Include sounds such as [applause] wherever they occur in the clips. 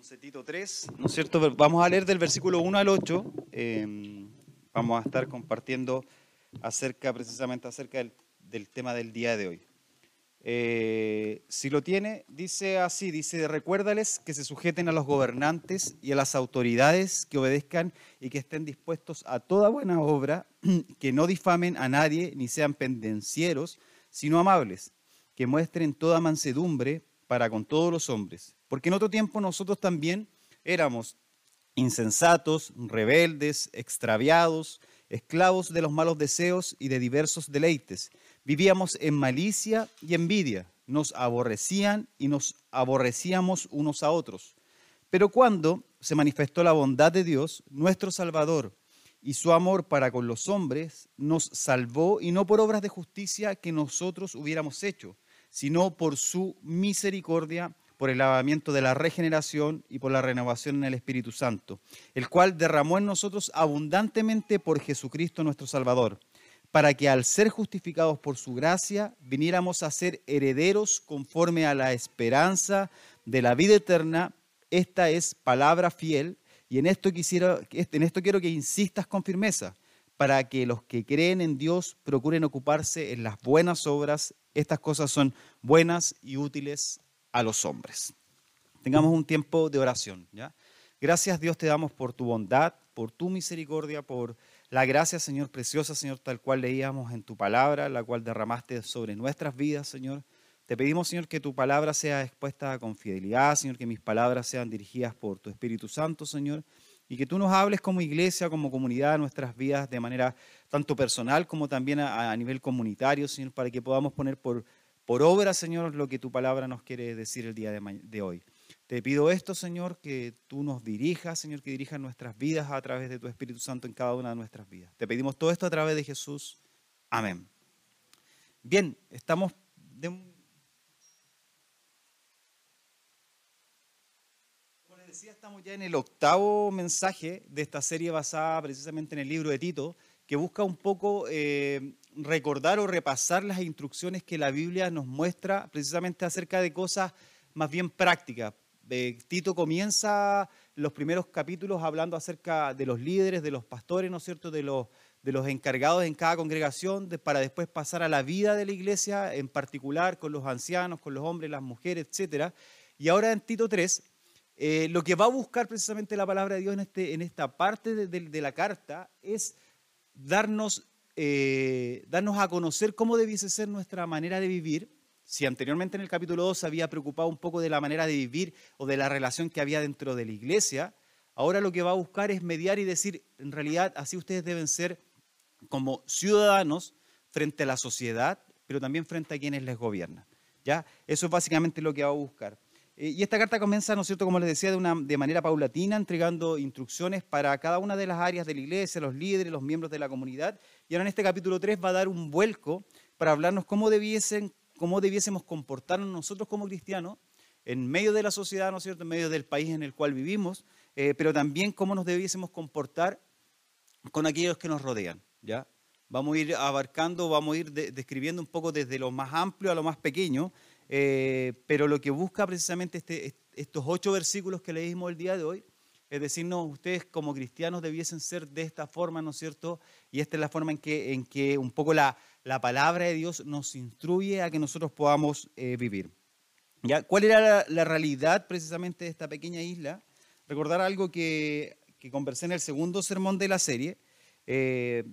Entonces, Tito 3, ¿no es cierto? Vamos a leer del versículo 1 al 8. eh, vamos a estar compartiendo acerca, precisamente acerca del, del tema del día de hoy. Eh, si lo tiene, dice así, dice, recuérdales que se sujeten a los gobernantes y a las autoridades, que obedezcan y que estén dispuestos a toda buena obra, [clears throat] que no difamen a nadie ni sean pendencieros, sino amables, que muestren toda mansedumbre para con todos los hombres. Porque en otro tiempo nosotros también éramos insensatos, rebeldes, extraviados, esclavos de los malos deseos y de diversos deleites. Vivíamos en malicia y envidia, nos aborrecían y nos aborrecíamos unos a otros. Pero cuando se manifestó la bondad de Dios, nuestro Salvador, y su amor para con los hombres, nos salvó y no por obras de justicia que nosotros hubiéramos hecho, sino por su misericordia, por el lavamiento de la regeneración y por la renovación en el Espíritu Santo, el cual derramó en nosotros abundantemente por Jesucristo nuestro Salvador, para que al ser justificados por su gracia, viniéramos a ser herederos conforme a la esperanza de la vida eterna. Esta es palabra fiel y en esto, quisiera, en esto quiero que insistas con firmeza, para que los que creen en Dios procuren ocuparse en las buenas obras. Estas cosas son buenas y útiles a los hombres. Tengamos un tiempo de oración. ¿ya? Gracias Dios te damos por tu bondad, por tu misericordia, por la gracia, Señor, preciosa, Señor, tal cual leíamos en tu palabra, la cual derramaste sobre nuestras vidas, Señor. Te pedimos, Señor, que tu palabra sea expuesta con fidelidad, Señor, que mis palabras sean dirigidas por tu Espíritu Santo, Señor, y que tú nos hables como iglesia, como comunidad, nuestras vidas de manera tanto personal como también a, nivel comunitario, Señor, para que podamos poner por por obra, Señor, lo que tu palabra nos quiere decir el día de, de, hoy. Te pido esto, Señor, que tú nos dirijas, Señor, que dirijas nuestras vidas a través de tu Espíritu Santo en cada una de nuestras vidas. Te pedimos todo esto a través de Jesús. Amén. Bien, estamos de... Como les decía, estamos ya en el octavo mensaje de esta serie basada precisamente en el libro de Tito, que busca un poco eh, recordar o repasar las instrucciones que la Biblia nos muestra precisamente acerca de cosas más bien prácticas. Eh, Tito comienza los primeros capítulos hablando acerca de los líderes, de los pastores, ¿no es cierto?, de los, encargados en cada congregación, para después pasar a la vida de la iglesia, en particular con los ancianos, con los hombres, las mujeres, etc. Y ahora en Tito 3, eh, lo que va a buscar precisamente la palabra de Dios en, este, esta parte de la carta es darnos eh, darnos a conocer cómo debiese ser nuestra manera de vivir. Si anteriormente en el capítulo 2 se había preocupado un poco de la manera de vivir o de la relación que había dentro de la iglesia, ahora lo que va a buscar es mediar y decir, en realidad así ustedes deben ser como ciudadanos frente a la sociedad, pero también frente a quienes les gobiernan. ¿ya? Eso es básicamente lo que va a buscar. Y esta carta comienza, ¿no es cierto?, como les decía, de, manera paulatina, entregando instrucciones para cada una de las áreas de la iglesia, los líderes, los miembros de la comunidad. Y ahora en este capítulo 3 va a dar un vuelco para hablarnos cómo, debiesen, cómo debiésemos comportarnos nosotros como cristianos en medio de la sociedad, ¿no es cierto?, en medio del país en el cual vivimos, eh, pero también cómo nos debiésemos comportar con aquellos que nos rodean, ¿ya? Vamos a ir abarcando, vamos a ir de, describiendo un poco desde lo más amplio a lo más pequeño, eh, pero lo que busca precisamente este, estos ocho versículos que leímos el día de hoy es decirnos, ustedes como cristianos debiesen ser de esta forma, ¿no es cierto? Y esta es la forma en que, en que un poco la, la palabra de Dios nos instruye a que nosotros podamos eh, vivir. ¿Ya? ¿Cuál era la, la, realidad precisamente de esta pequeña isla? Recordar algo que, que conversé en el segundo sermón de la serie. Eh,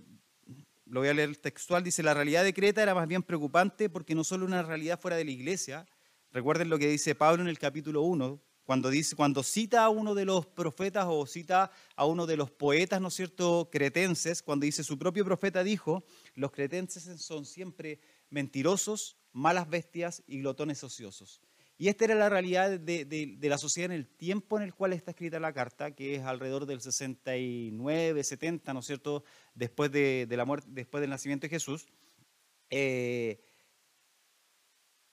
lo voy a leer textual, dice, la realidad de Creta era más bien preocupante porque no solo una realidad fuera de la iglesia, recuerden lo que dice Pablo en el capítulo 1, cuando, dice, cuando cita a uno de los profetas o cita a uno de los poetas, ¿no cierto?, cretenses, cuando dice su propio profeta dijo, los cretenses son siempre mentirosos, malas bestias y glotones ociosos. Y esta era la realidad de, la sociedad en el tiempo en el cual está escrita la carta, que es alrededor del 69, 70, ¿no es cierto?, después del nacimiento de Jesús. Eh,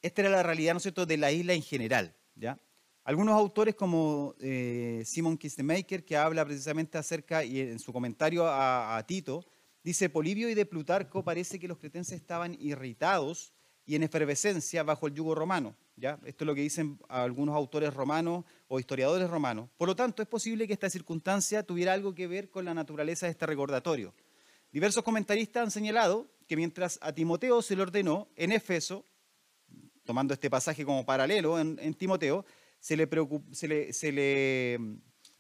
esta era la realidad, ¿no es cierto?, de la isla en general, ¿ya? Algunos autores como eh, Simon Kistemaker, que habla precisamente acerca, y en su comentario a, a Tito, dice, Polibio y de Plutarco parece que los cretenses estaban irritados y en efervescencia bajo el yugo romano. ¿ya? Esto es lo que dicen algunos autores romanos o historiadores romanos. Por lo tanto, es posible que esta circunstancia tuviera algo que ver con la naturaleza de este recordatorio. Diversos comentaristas han señalado que mientras a Timoteo se le ordenó en Efeso, tomando este pasaje como paralelo en, Timoteo, se le,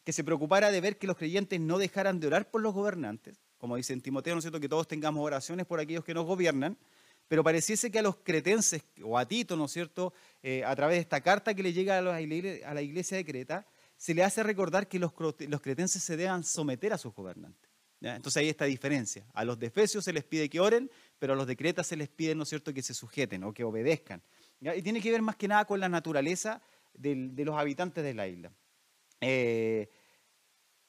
que se preocupara de ver que los creyentes no dejaran de orar por los gobernantes, como dice en Timoteo, ¿no es cierto?, que todos tengamos oraciones por aquellos que nos gobiernan, pero pareciese que a los cretenses, o a Tito, ¿no es cierto?, eh, a través de esta carta que le llega a la iglesia de Creta, se le hace recordar que los, cretenses se deban someter a sus gobernantes. Entonces ahí está diferencia. A los de Efesios se les pide que oren, pero a los de Creta se les pide, ¿no es cierto?, que se sujeten o que obedezcan. Y tiene que ver más que nada con la naturaleza de, los habitantes de la isla. Eh,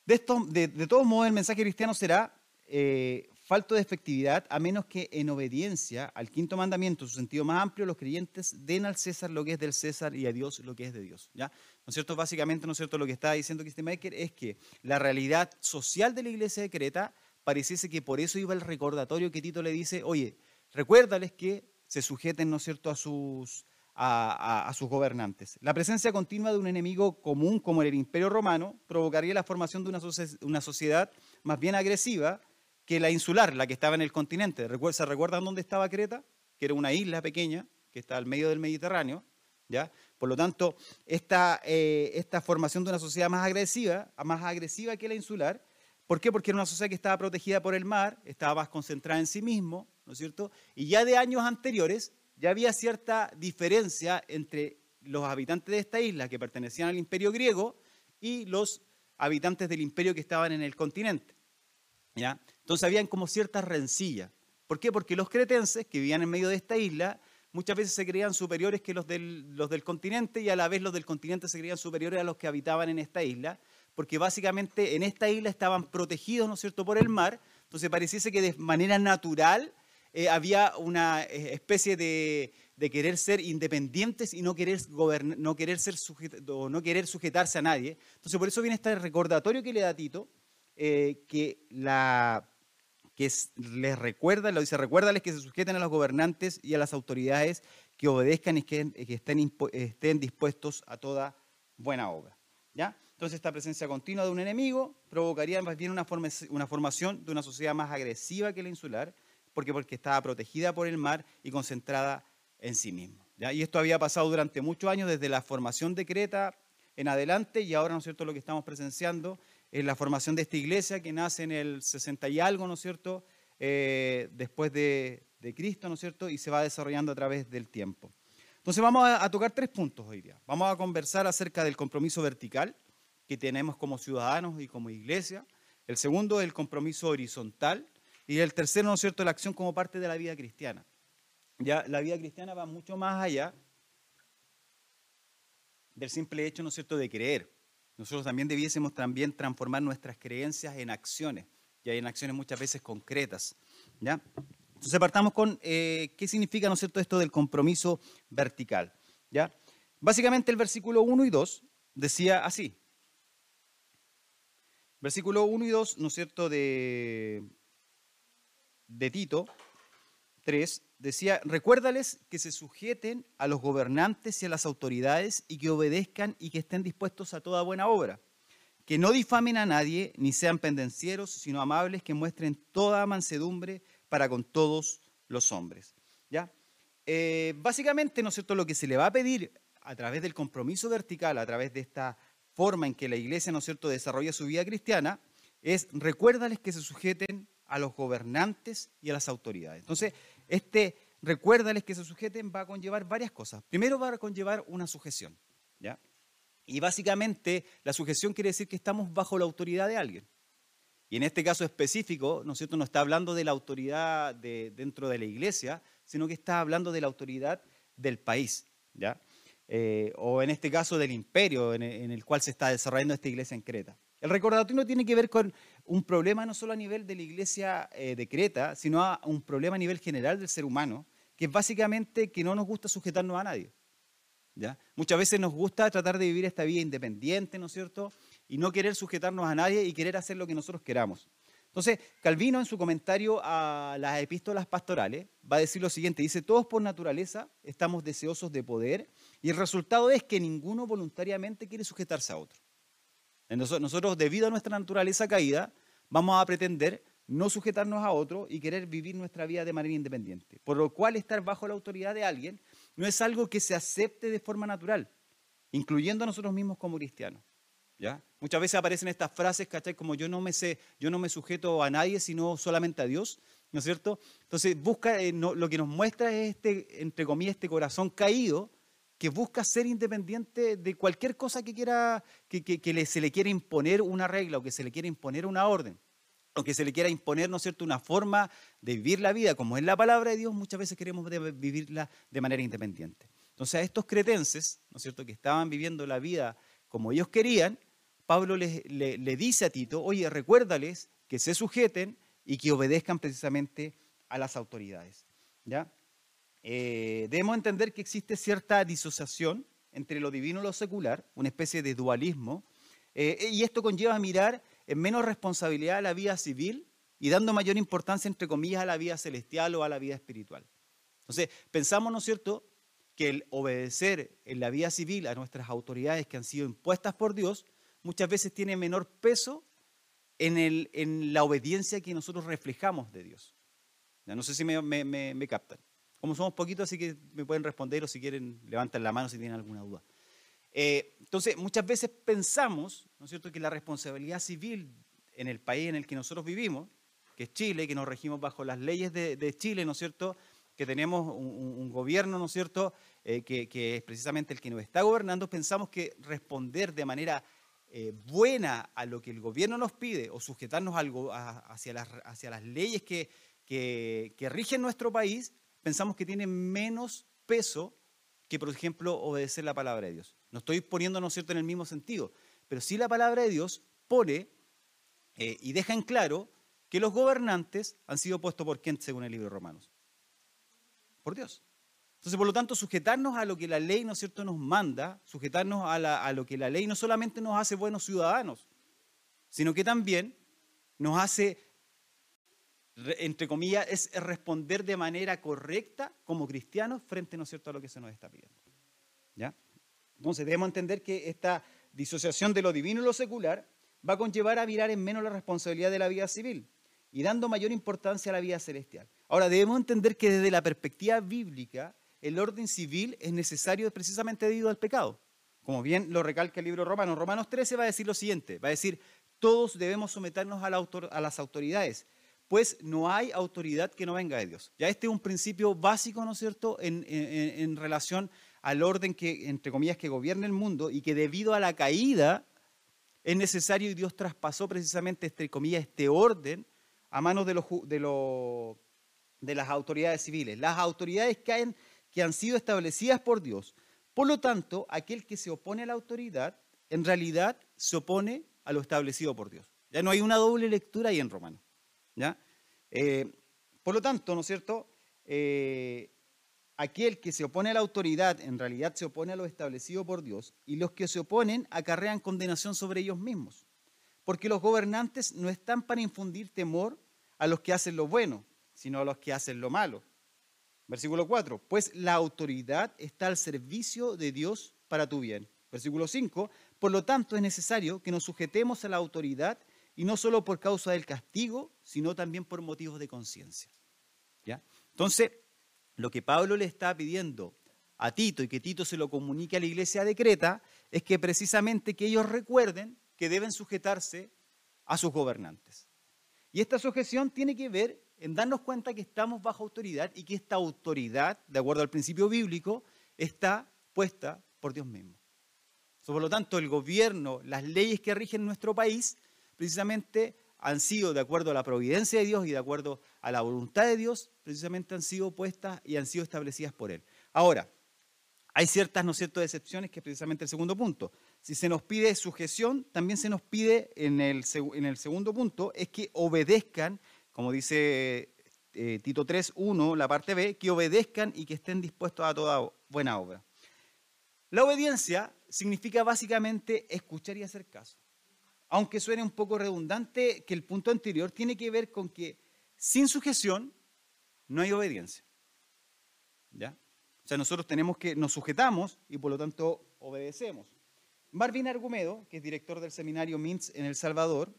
de, esto, de, todos modos, el mensaje cristiano será eh, falto de efectividad a menos que en obediencia al quinto mandamiento, en su sentido más amplio, los creyentes den al César lo que es del César y a Dios lo que es de Dios. ¿ya? ¿No es cierto? Básicamente, ¿no es cierto? Lo que está diciendo Maker es que la realidad social de la iglesia de Creta pareciese que por eso iba el recordatorio que Tito le dice, oye, recuérdales que se sujeten, ¿no es cierto?, a sus, a, sus gobernantes. La presencia continua de un enemigo común como el imperio romano provocaría la formación de una, una sociedad más bien agresiva, que la insular, la que estaba en el continente. ¿Se recuerdan dónde estaba Creta? Que era una isla pequeña que está al medio del Mediterráneo. ¿ya? Por lo tanto, esta, eh, esta formación de una sociedad más agresiva, más agresiva que la insular, ¿por qué? Porque era una sociedad que estaba protegida por el mar, estaba más concentrada en sí mismo, ¿no es cierto? Y ya de años anteriores ya había cierta diferencia entre los habitantes de esta isla que pertenecían al imperio griego y los habitantes del imperio que estaban en el continente. ¿Ya? Entonces habían como cierta rencilla. ¿Por qué? Porque los cretenses que vivían en medio de esta isla muchas veces se creían superiores que los del, continente y a la vez los del continente se creían superiores a los que habitaban en esta isla, porque básicamente en esta isla estaban protegidos, ¿no es cierto?, por el mar, entonces pareciese que de manera natural eh, había una eh, especie de, querer ser independientes y no querer, no, querer ser no querer sujetarse a nadie. Entonces por eso viene este recordatorio que le da Tito, eh, que la que les recuerda, lo dice, recuérdales que se sujeten a los gobernantes y a las autoridades, que obedezcan y que, estén, dispuestos a toda buena obra. ¿ya? Entonces esta presencia continua de un enemigo provocaría más bien una, una formación de una sociedad más agresiva que la insular, porque, porque estaba protegida por el mar y concentrada en sí mismo. ¿ya? Y esto había pasado durante muchos años, desde la formación de Creta en adelante, y ahora, ¿no es cierto?, lo que estamos presenciando en la formación de esta iglesia que nace en el 60 y algo, ¿no es cierto?, eh, después de, Cristo, ¿no es cierto?, y se va desarrollando a través del tiempo. Entonces vamos a, tocar tres puntos hoy día. Vamos a conversar acerca del compromiso vertical que tenemos como ciudadanos y como iglesia. El segundo, el compromiso horizontal. Y el tercero, ¿no es cierto?, la acción como parte de la vida cristiana. Ya la vida cristiana va mucho más allá del simple hecho, ¿no es cierto?, de creer. Nosotros también debiésemos también transformar nuestras creencias en acciones, y hay en acciones muchas veces concretas. ¿ya? Entonces partamos con eh, qué significa ¿no es cierto? esto del compromiso vertical. ¿ya? Básicamente el versículo 1 y 2 decía así. Versículo 1 y 2, ¿no es cierto?, de, de Tito 3, decía, recuérdales que se sujeten a los gobernantes y a las autoridades y que obedezcan y que estén dispuestos a toda buena obra. Que no difamen a nadie ni sean pendencieros, sino amables, que muestren toda mansedumbre para con todos los hombres. ¿Ya? Eh, básicamente, ¿no es cierto?, lo que se le va a pedir a través del compromiso vertical, a través de esta forma en que la iglesia, ¿no es cierto?, desarrolla su vida cristiana, es recuérdales que se sujeten a los gobernantes y a las autoridades. Entonces, este recuérdales que se sujeten va a conllevar varias cosas. Primero va a conllevar una sujeción, ¿ya? Y básicamente la sujeción quiere decir que estamos bajo la autoridad de alguien. Y en este caso específico, ¿no cierto?, no está hablando de la autoridad de, dentro de la iglesia, sino que está hablando de la autoridad del país, ¿ya? Eh, o en este caso del imperio en el, cual se está desarrollando esta iglesia en Creta. El recordatorio tiene que ver con un problema no solo a nivel de la iglesia eh, de Creta, sino a un problema a nivel general del ser humano, que es básicamente que no nos gusta sujetarnos a nadie. Muchas veces nos gusta tratar de vivir esta vida independiente, ¿no es cierto? Y no querer sujetarnos a nadie y querer hacer lo que nosotros queramos. Entonces, Calvino en su comentario a las epístolas pastorales va a decir lo siguiente, dice, todos por naturaleza estamos deseosos de poder y el resultado es que ninguno voluntariamente quiere sujetarse a otro. Nosotros, debido a nuestra naturaleza caída, vamos a pretender no sujetarnos a otro y querer vivir nuestra vida de manera independiente. Por lo cual estar bajo la autoridad de alguien no es algo que se acepte de forma natural, incluyendo a nosotros mismos como cristianos. ¿ya? Muchas veces aparecen estas frases, ¿cachai? Como yo no me sé, yo no me sujeto a nadie, sino solamente a Dios, ¿no es cierto? Entonces, busca, eh, lo que nos muestra es este, entre comillas, este corazón caído que busca ser independiente de cualquier cosa que quiera, que, se le quiera imponer una regla o que se le quiera imponer una orden o que se le quiera imponer, ¿no es cierto?, una forma de vivir la vida, como es la palabra de Dios, muchas veces queremos vivirla de manera independiente. Entonces a estos cretenses, ¿no es cierto?, que estaban viviendo la vida como ellos querían, Pablo le, le dice a Tito, oye, recuérdales que se sujeten y que obedezcan precisamente a las autoridades. ¿ya? Eh, debemos entender que existe cierta disociación entre lo divino y lo secular, una especie de dualismo, eh, y esto conlleva a mirar en menos responsabilidad a la vida civil y dando mayor importancia, entre comillas, a la vida celestial o a la vida espiritual. Entonces, pensamos, ¿no es cierto?, que el obedecer en la vida civil a nuestras autoridades que han sido impuestas por Dios muchas veces tiene menor peso en, la obediencia que nosotros reflejamos de Dios. Ya no sé si me captan. Como somos poquitos, así que me pueden responder o si quieren levantan la mano si tienen alguna duda. Eh, entonces, muchas veces pensamos, ¿no es cierto?, que la responsabilidad civil en el país en el que nosotros vivimos, que es Chile, que nos regimos bajo las leyes de, Chile, ¿no es cierto?, que tenemos un, gobierno, ¿no es cierto?, eh, que, es precisamente el que nos está gobernando, pensamos que responder de manera eh, buena a lo que el gobierno nos pide o sujetarnos algo hacia, las, hacia las leyes que, que rigen nuestro país pensamos que tiene menos peso que, por ejemplo, obedecer la palabra de Dios. No estoy poniéndonos cierto en el mismo sentido, pero sí la palabra de Dios pone eh, y deja en claro que los gobernantes han sido puestos por quién, según el libro de Romanos. Por Dios. Entonces, por lo tanto, sujetarnos a lo que la ley, ¿no es cierto?, nos manda, sujetarnos a lo que la ley no solamente nos hace buenos ciudadanos, sino que también nos hace entre comillas, es responder de manera correcta como cristianos frente, ¿no es cierto?, a lo que se nos está pidiendo. ¿Ya? Entonces debemos entender que esta disociación de lo divino y lo secular va a conllevar a mirar en menos la responsabilidad de la vida civil y dando mayor importancia a la vida celestial. Ahora, debemos entender que desde la perspectiva bíblica, el orden civil es necesario precisamente debido al pecado. Como bien lo recalca el libro Romanos. Romanos 13 va a decir lo siguiente, va a decir, todos debemos someternos a, a las autoridades, pues no hay autoridad que no venga de Dios. Ya este es un principio básico, ¿no es cierto?, en, relación al orden que, entre comillas, que gobierna el mundo y que debido a la caída es necesario y Dios traspasó precisamente, entre comillas, este orden a manos de, las autoridades civiles. Las autoridades que que han sido establecidas por Dios. Por lo tanto, aquel que se opone a la autoridad, en realidad se opone a lo establecido por Dios. Ya no hay una doble lectura ahí en Romanos. Eh, por lo tanto, ¿no es cierto? Eh, aquel que se opone a la autoridad en realidad se opone a lo establecido por Dios y los que se oponen acarrean condenación sobre ellos mismos. Porque los gobernantes no están para infundir temor a los que hacen lo bueno, sino a los que hacen lo malo. Versículo 4, pues la autoridad está al servicio de Dios para tu bien. Versículo 5, por lo tanto es necesario que nos sujetemos a la autoridad y no solo por causa del castigo, sino también por motivos de conciencia. ¿Ya? Entonces, lo que Pablo le está pidiendo a Tito y que Tito se lo comunique a la iglesia de Creta es que precisamente que ellos recuerden que deben sujetarse a sus gobernantes. Y esta sujeción tiene que ver en darnos cuenta que estamos bajo autoridad y que esta autoridad, de acuerdo al principio bíblico, está puesta por Dios mismo. Por lo tanto, el gobierno, las leyes que rigen nuestro país, precisamente han sido, de acuerdo a la providencia de Dios y de acuerdo a la voluntad de Dios, precisamente han sido puestas y han sido establecidas por Él. Ahora, hay ciertas, ¿no ciertas excepciones, que es precisamente el segundo punto. Si se nos pide sujeción, también se nos pide en el, en el segundo punto, es que obedezcan, como dice eh, Tito 3.1, la parte B, que obedezcan y que estén dispuestos a toda buena obra. La obediencia significa básicamente escuchar y hacer caso. Aunque suene un poco redundante, que el punto anterior tiene que ver con que sin sujeción no hay obediencia. ¿Ya? O sea, nosotros tenemos que, nos sujetamos y por lo tanto obedecemos. Marvin Argumedo, que es director del seminario Mintz en El Salvador,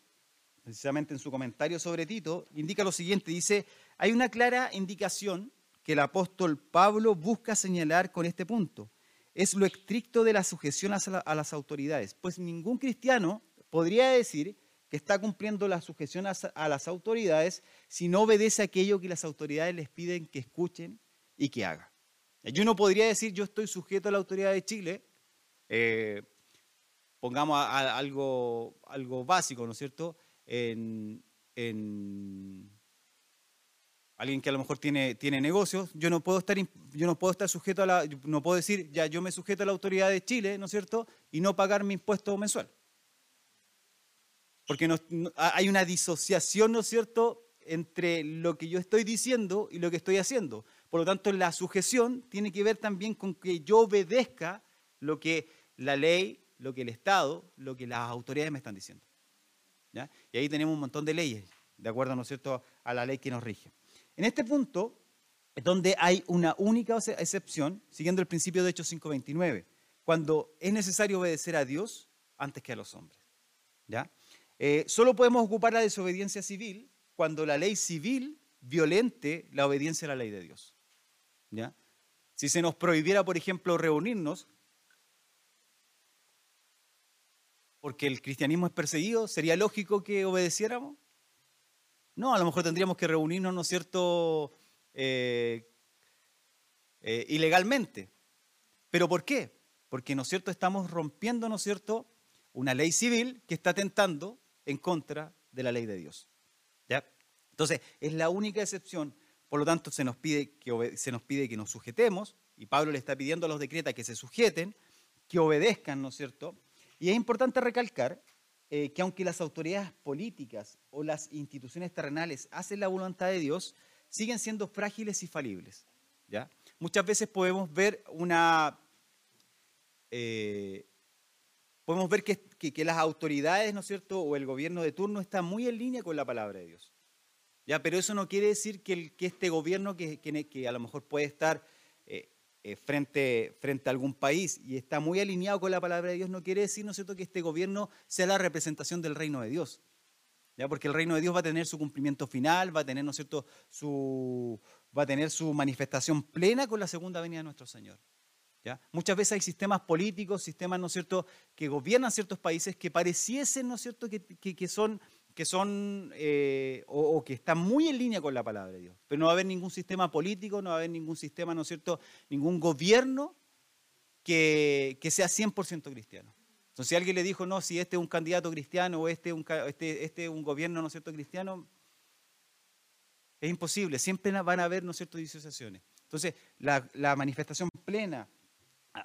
precisamente en su comentario sobre Tito, indica lo siguiente, dice, hay una clara indicación que el apóstol Pablo busca señalar con este punto. Es lo estricto de la sujeción a las autoridades, pues ningún cristiano podría decir que está cumpliendo la sujeción a las autoridades si no obedece aquello que las autoridades les piden que escuchen y que hagan. Yo no podría decir yo estoy sujeto a la autoridad de Chile, eh, pongamos algo, algo básico, ¿no es cierto? En, alguien que a lo mejor tiene, tiene negocios, yo no puedo estar yo no puedo estar sujeto a la no puedo decir ya yo me sujeto a la autoridad de Chile, ¿no es cierto? y no pagar mi impuesto mensual. Porque hay una disociación, ¿no es cierto?, entre lo que yo estoy diciendo y lo que estoy haciendo. Por lo tanto, la sujeción tiene que ver también con que yo obedezca lo que la ley, lo que el Estado, lo que las autoridades me están diciendo. Y ahí tenemos un montón de leyes, de acuerdo, ¿no es cierto?, a la ley que nos rige. En este punto es donde hay una única excepción, siguiendo el principio de Hechos 5.29, cuando es necesario obedecer a Dios antes que a los hombres. ¿Ya? Eh, solo podemos ocupar la desobediencia civil cuando la ley civil violente la obediencia a la ley de Dios. ¿Ya? Si se nos prohibiera, por ejemplo, reunirnos, porque el cristianismo es perseguido, ¿sería lógico que obedeciéramos? No, a lo mejor tendríamos que reunirnos, ¿no es cierto?, eh, eh, ilegalmente. ¿Pero por qué? Porque, ¿no es cierto?, estamos rompiendo, ¿no es cierto?, una ley civil que está tentando en contra de la ley de Dios. ¿Ya? Entonces, es la única excepción, por lo tanto, se nos, pide que se nos pide que nos sujetemos, y Pablo le está pidiendo a los decretas que se sujeten, que obedezcan, ¿no es cierto? Y es importante recalcar eh, que aunque las autoridades políticas o las instituciones terrenales hacen la voluntad de Dios, siguen siendo frágiles y falibles. ¿ya? Muchas veces podemos ver una, eh, podemos ver que, las autoridades, ¿no es cierto?, o el gobierno de turno está muy en línea con la palabra de Dios. ¿Ya? Pero eso no quiere decir que, que este gobierno, que, que, a lo mejor puede estar eh, eh, frente, frente a algún país y está muy alineado con la palabra de Dios, no quiere decir, ¿no es cierto?, que este gobierno sea la representación del reino de Dios. ¿Ya? Porque el reino de Dios va a tener su cumplimiento final, va a tener, ¿no es cierto?, su, va a tener su manifestación plena con la segunda venida de nuestro Señor. Muchas veces hay sistemas políticos, sistemas, ¿no es cierto?, que gobiernan ciertos países que pareciesen, ¿no es cierto?, que, son, que son eh, o, que están muy en línea con la palabra de Dios. Pero no va a haber ningún sistema político, no va a haber ningún sistema, ¿no es cierto?, ningún gobierno que, sea 100% cristiano. Entonces, si alguien le dijo, no, si este es un candidato cristiano o este es un, este, este un gobierno, ¿no es cierto?, cristiano, es imposible. Siempre van a haber, ¿no es cierto?, disociaciones. Entonces, la manifestación plena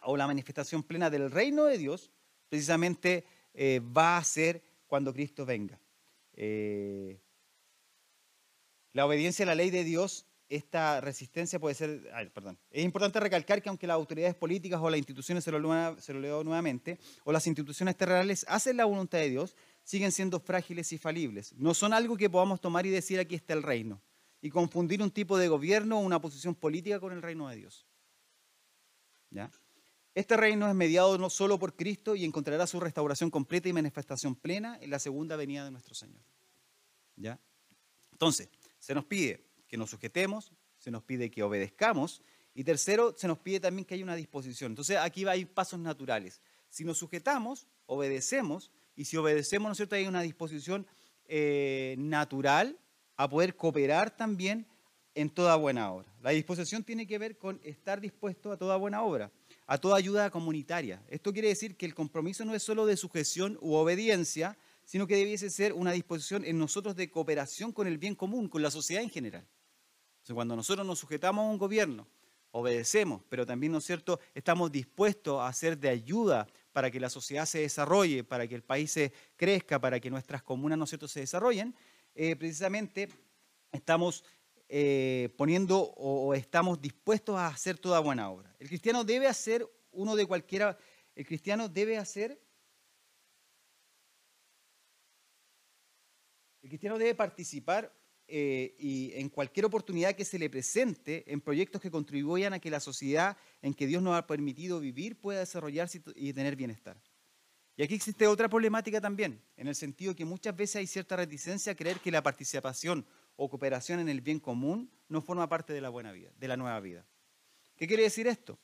o la manifestación plena del reino de Dios, precisamente eh, va a ser cuando Cristo venga. Eh, la obediencia a la ley de Dios, esta resistencia puede ser, perdón, es importante recalcar que aunque las autoridades políticas o las instituciones, se lo, se lo leo nuevamente, o las instituciones terrenales hacen la voluntad de Dios, siguen siendo frágiles y falibles. No son algo que podamos tomar y decir aquí está el reino y confundir un tipo de gobierno o una posición política con el reino de Dios. ¿Ya? Este reino es mediado no solo por Cristo y encontrará su restauración completa y manifestación plena en la segunda venida de nuestro Señor. ¿Ya? Entonces, se nos pide que nos sujetemos, se nos pide que obedezcamos y tercero, se nos pide también que haya una disposición. Entonces, aquí hay pasos naturales. Si nos sujetamos, obedecemos y si obedecemos, ¿no es cierto? Hay una disposición eh, natural a poder cooperar también en toda buena obra. La disposición tiene que ver con estar dispuesto a toda buena obra a toda ayuda comunitaria. Esto quiere decir que el compromiso no es solo de sujeción u obediencia, sino que debiese ser una disposición en nosotros de cooperación con el bien común, con la sociedad en general. cuando nosotros nos sujetamos a un gobierno, obedecemos, pero también, ¿no es cierto?, estamos dispuestos a hacer de ayuda para que la sociedad se desarrolle, para que el país se crezca, para que nuestras comunas, ¿no cierto?, se desarrollen, eh, precisamente estamos eh, poniendo o, estamos dispuestos a hacer toda buena obra. El cristiano debe hacer uno de cualquiera, el cristiano debe hacer cristiano debe participar eh, y en cualquier oportunidad que se le presente en proyectos que contribuyan a que la sociedad en que Dios nos ha permitido vivir pueda desarrollarse y tener bienestar. Y aquí existe otra problemática también, en el sentido que muchas veces hay cierta reticencia a creer que la participación o cooperación en el bien común no forma parte de la buena vida, de la nueva vida. ¿Qué quiere decir esto?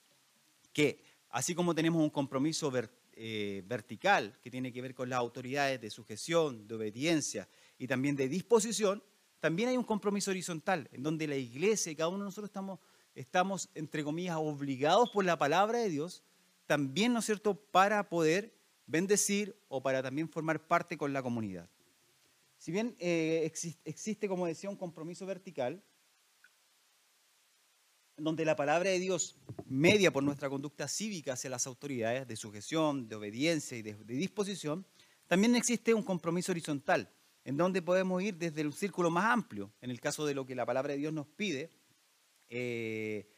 Que así como tenemos un compromiso eh, vertical que tiene que ver con las autoridades de sujeción, de obediencia y también de disposición, también hay un compromiso horizontal, en donde la iglesia y cada uno de nosotros estamos, estamos, entre comillas, obligados por la palabra de Dios, también, ¿no es cierto?, para poder bendecir o para también formar parte con la comunidad. Si bien eh, existe, como decía, un compromiso vertical, donde la palabra de Dios media por nuestra conducta cívica hacia las autoridades de sujeción, de obediencia y de disposición, también existe un compromiso horizontal, en donde podemos ir desde el círculo más amplio, en el caso de lo que la palabra de Dios nos pide, eh,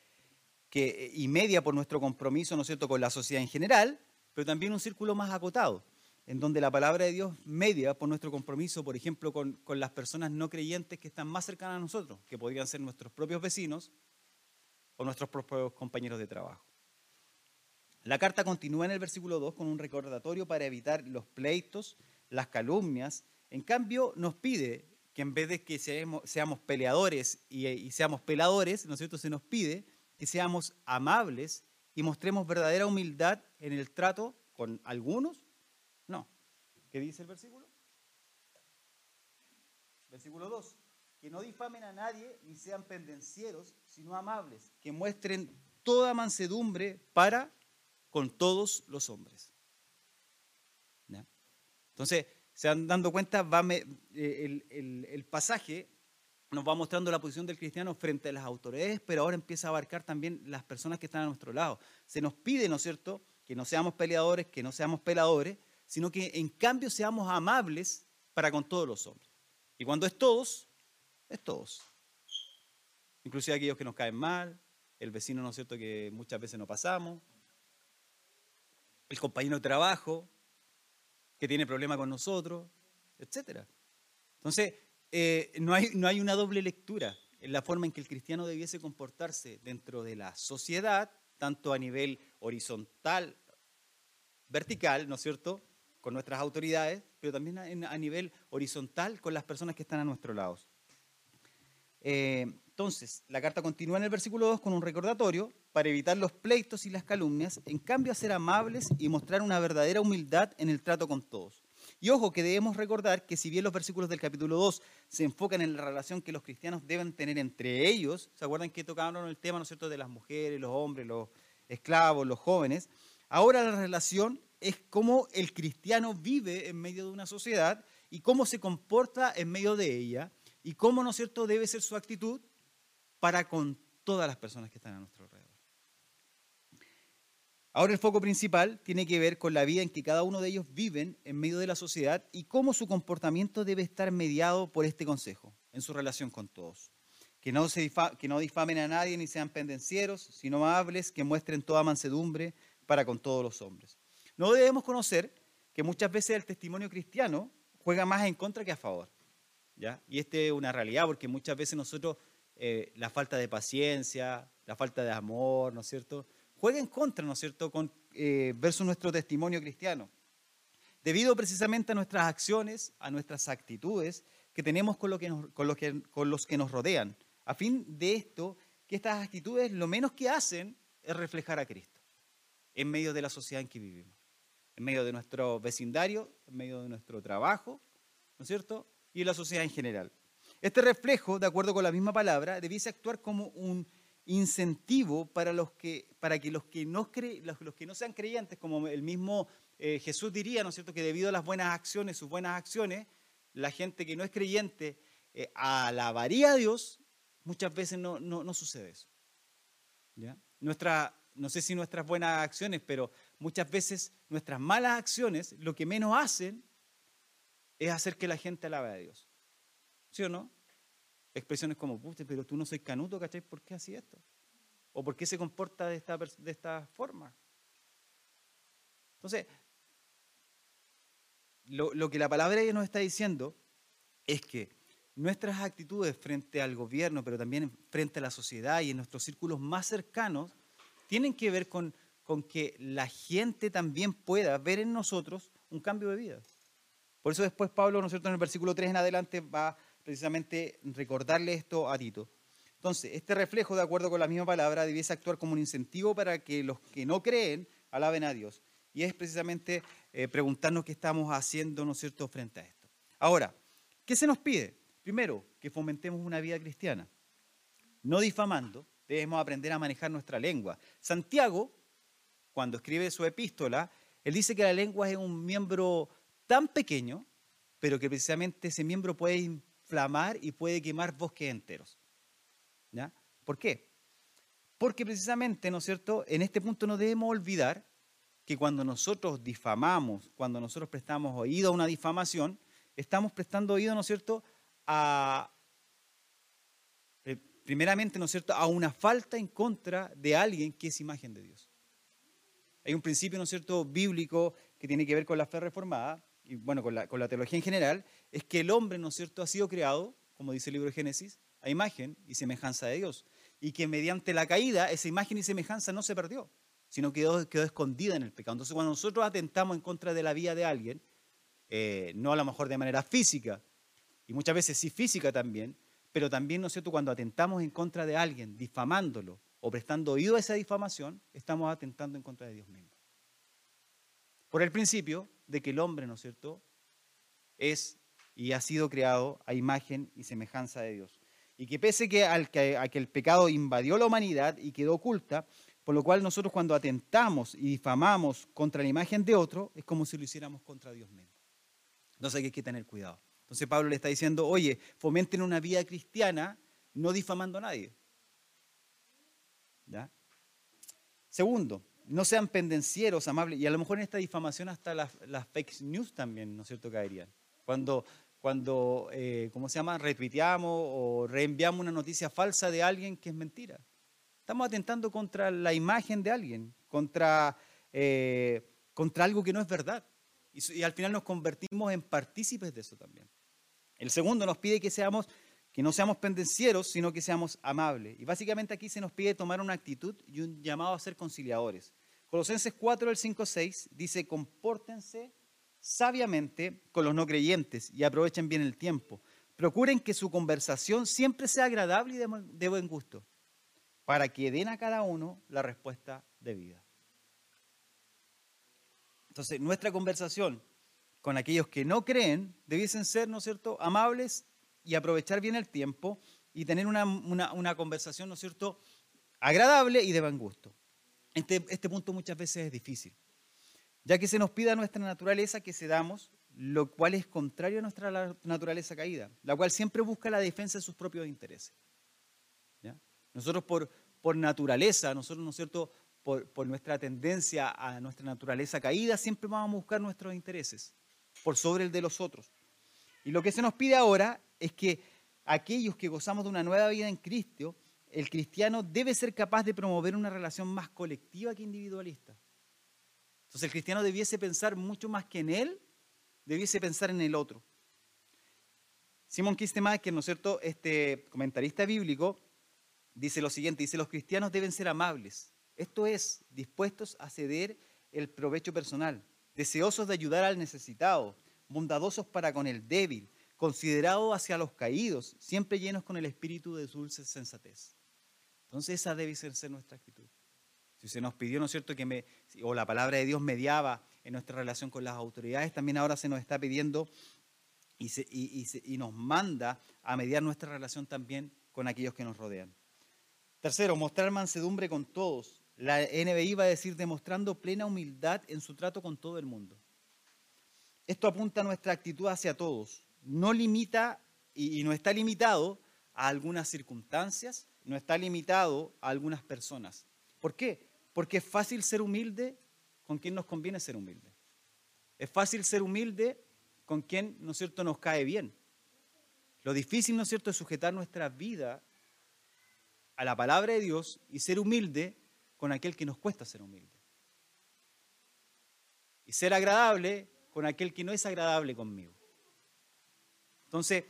que, y media por nuestro compromiso, ¿no es cierto?, con la sociedad en general, pero también un círculo más acotado, en donde la palabra de Dios media por nuestro compromiso, por ejemplo, con, con las personas no creyentes que están más cercanas a nosotros, que podrían ser nuestros propios vecinos o nuestros propios compañeros de trabajo. La carta continúa en el versículo 2 con un recordatorio para evitar los pleitos, las calumnias en cambio, nos pide que en vez de que seamos, peleadores y, seamos peladores, ¿no es cierto? Se nos pide que seamos amables y mostremos verdadera humildad en el trato con algunos. ¿Qué dice el versículo? Versículo 2. Que no difamen a nadie ni sean pendencieros, sino amables, que muestren toda mansedumbre para con todos los hombres. Entonces, se van dando cuenta, eh, el, pasaje nos va mostrando la posición del cristiano frente a las autoridades, pero ahora empieza a abarcar también las personas que están a nuestro lado. Se nos pide, ¿no es cierto?, que no seamos peleadores, que no seamos peladores, sino que en cambio seamos amables para con todos los hombres. Y cuando es todos, es todos. Inclusive aquellos que nos caen mal, el vecino, ¿no es cierto?, que muchas veces no pasamos, el compañero de trabajo, que tiene problema con nosotros, etc. Entonces, eh, no, hay, no hay una doble lectura en la forma en que el cristiano debiese comportarse dentro de la sociedad, tanto a nivel horizontal, vertical, ¿no es cierto?, con nuestras autoridades, pero también a, nivel horizontal con las personas que están a nuestro lado. Eh, entonces, la carta continúa en el versículo 2 con un recordatorio para evitar los pleitos y las calumnias, en cambio a ser amables y mostrar una verdadera humildad en el trato con todos. Y ojo que debemos recordar que si bien los versículos del capítulo 2 se enfocan en la relación que los cristianos deben tener entre ellos, ¿se acuerdan que tocaron el tema, ¿no es cierto?, de las mujeres, los hombres, los esclavos, los jóvenes? Ahora la relación es cómo el cristiano vive en medio de una sociedad y cómo se comporta en medio de ella y cómo, ¿no es cierto?, debe ser su actitud para con todas las personas que están a nuestro alrededor. Ahora el foco principal tiene que ver con la vida en que cada uno de ellos viven en medio de la sociedad y cómo su comportamiento debe estar mediado por este consejo en su relación con todos. Que no, se que no difamen a nadie ni sean pendencieros, sino amables, que muestren toda mansedumbre para con todos los hombres. No debemos conocer que muchas veces el testimonio cristiano juega más en contra que a favor. ¿ya? Y esta es una realidad porque muchas veces nosotros eh, la falta de paciencia, la falta de amor, ¿no es cierto? Juega en contra, ¿no es cierto?, con, eh, versus nuestro testimonio cristiano. Debido precisamente a nuestras acciones, a nuestras actitudes que tenemos con, lo que con, que, con los que nos rodean. A fin de esto, que estas actitudes lo menos que hacen es reflejar a Cristo en medio de la sociedad en que vivimos, en medio de nuestro vecindario, en medio de nuestro trabajo, ¿no es cierto? Y en la sociedad en general. Este reflejo, de acuerdo con la misma palabra, debiese actuar como un incentivo para, los que, para que, los que, no los, que no sean creyentes, como el mismo eh, Jesús diría, ¿no es cierto?, que debido a las buenas acciones, sus buenas acciones, la gente que no es creyente eh, alabaría a Dios, muchas veces no, no, sucede eso. ¿ya? Nuestra, no sé si nuestras buenas acciones, pero muchas veces nuestras malas acciones lo que menos hacen es hacer que la gente alabe a Dios. ¿Sí o no? Expresiones como, pero tú no soy canuto, ¿cachai? ¿Por qué así esto? ¿O por qué se comporta de esta, de esta forma? Entonces, lo, que la palabra nos está diciendo es que nuestras actitudes frente al gobierno, pero también frente a la sociedad y en nuestros círculos más cercanos, tienen que ver con, con que la gente también pueda ver en nosotros un cambio de vida. Por eso después Pablo, ¿no es cierto?, en el versículo 3 en adelante va precisamente recordarle esto a Tito. Entonces, este reflejo, de acuerdo con la misma palabra, debiese actuar como un incentivo para que los que no creen alaben a Dios. Y es precisamente eh, preguntarnos qué estamos haciendo, ¿no es cierto?, frente a esto. Ahora, ¿qué se nos pide? Primero, que fomentemos una vida cristiana. No difamando, debemos aprender a manejar nuestra lengua. Santiago, cuando escribe su epístola, él dice que la lengua es un miembro tan pequeño, pero que precisamente ese miembro puede inflamar y puede quemar bosques enteros. ¿Por qué? Porque precisamente, ¿no es cierto?, en este punto no debemos olvidar que cuando nosotros difamamos, cuando nosotros prestamos oído a una difamación, estamos prestando oído, ¿no es cierto?, a, eh, primeramente, ¿no es cierto?, a una falta en contra de alguien que es imagen de Dios. Hay un principio, ¿no cierto?, bíblico que tiene que ver con la fe reformada, y bueno, con la, teología en general, es que el hombre, ¿no cierto?, ha sido creado, como dice el libro de Génesis, a imagen y semejanza de Dios. Y que mediante la caída esa imagen y semejanza no se perdió, sino quedó, quedó escondida en el pecado. Entonces cuando nosotros atentamos en contra de la vida de alguien, eh, no a lo mejor de manera física, y muchas veces sí física también, pero también, ¿no es cierto?, cuando atentamos en contra de alguien, difamándolo o prestando oído a esa difamación, estamos atentando en contra de Dios mismo. Por el principio de que el hombre, ¿no es cierto?, es y ha sido creado a imagen y semejanza de Dios y que pese que al que, a que el pecado invadió la humanidad y quedó oculta, por lo cual nosotros cuando atentamos y difamamos contra la imagen de otro, es como si lo hiciéramos contra Dios mismo. Entonces hay que tener cuidado. Entonces Pablo le está diciendo, oye, fomenten una vida cristiana no difamando a nadie. ¿Ya? Segundo, no sean pendencieros, amables, y a lo mejor en esta difamación hasta las, las fake news también, ¿no es cierto?, caerían. Cuando cuando, eh, ¿cómo se llama?, retuiteamos o reenviamos una noticia falsa de alguien que es mentira. Estamos atentando contra la imagen de alguien, contra, eh, contra algo que no es verdad. Y, y, al final nos convertimos en partícipes de eso también. El segundo nos pide que, seamos, que no seamos pendencieros, sino que seamos amables. Y básicamente aquí se nos pide tomar una actitud y un llamado a ser conciliadores. Colosenses 4, del 5, 6 dice, compórtense sabiamente con los no creyentes y aprovechen bien el tiempo. Procuren que su conversación siempre sea agradable y de buen gusto, para que den a cada uno la respuesta debida. Entonces, nuestra conversación con aquellos que no creen debiesen ser, ¿no es cierto?, amables y aprovechar bien el tiempo y tener una, una, conversación, ¿no es cierto?, agradable y de buen gusto. Este, este punto muchas veces es difícil ya que se nos pide a nuestra naturaleza que cedamos, lo cual es contrario a nuestra naturaleza caída, la cual siempre busca la defensa de sus propios intereses. Nosotros por, por naturaleza, nosotros, ¿no es cierto?, por, por, nuestra tendencia a nuestra naturaleza caída, siempre vamos a buscar nuestros intereses por sobre el de los otros. Y lo que se nos pide ahora es que aquellos que gozamos de una nueva vida en Cristo, el cristiano debe ser capaz de promover una relación más colectiva que individualista. Entonces el cristiano debiese pensar mucho más que en él, debiese pensar en el otro. Simon Kistemacher, ¿no es cierto?, este comentarista bíblico, dice lo siguiente, dice, los cristianos deben ser amables, esto es, dispuestos a ceder el provecho personal, deseosos de ayudar al necesitado, bondadosos para con el débil, considerados hacia los caídos, siempre llenos con el espíritu de dulce sensatez. Entonces esa debe ser nuestra actitud. Si se nos pidió, ¿no es cierto?, que me, o la palabra de Dios mediaba en nuestra relación con las autoridades, también ahora se nos está pidiendo y, y, nos manda a mediar nuestra relación también con aquellos que nos rodean. Tercero, mostrar mansedumbre con todos. La NBI va a decir demostrando plena humildad en su trato con todo el mundo. Esto apunta a nuestra actitud hacia todos. No limita y no está limitado a algunas circunstancias, no está limitado a algunas personas. ¿Por qué? Porque es fácil ser humilde con quien nos conviene ser humilde. Es fácil ser humilde con quien, ¿no es cierto?, nos cae bien. Lo difícil, ¿no es cierto?, es sujetar nuestra vida a la palabra de Dios y ser humilde con aquel que nos cuesta ser humilde. Y ser agradable con aquel que no es agradable conmigo. Entonces,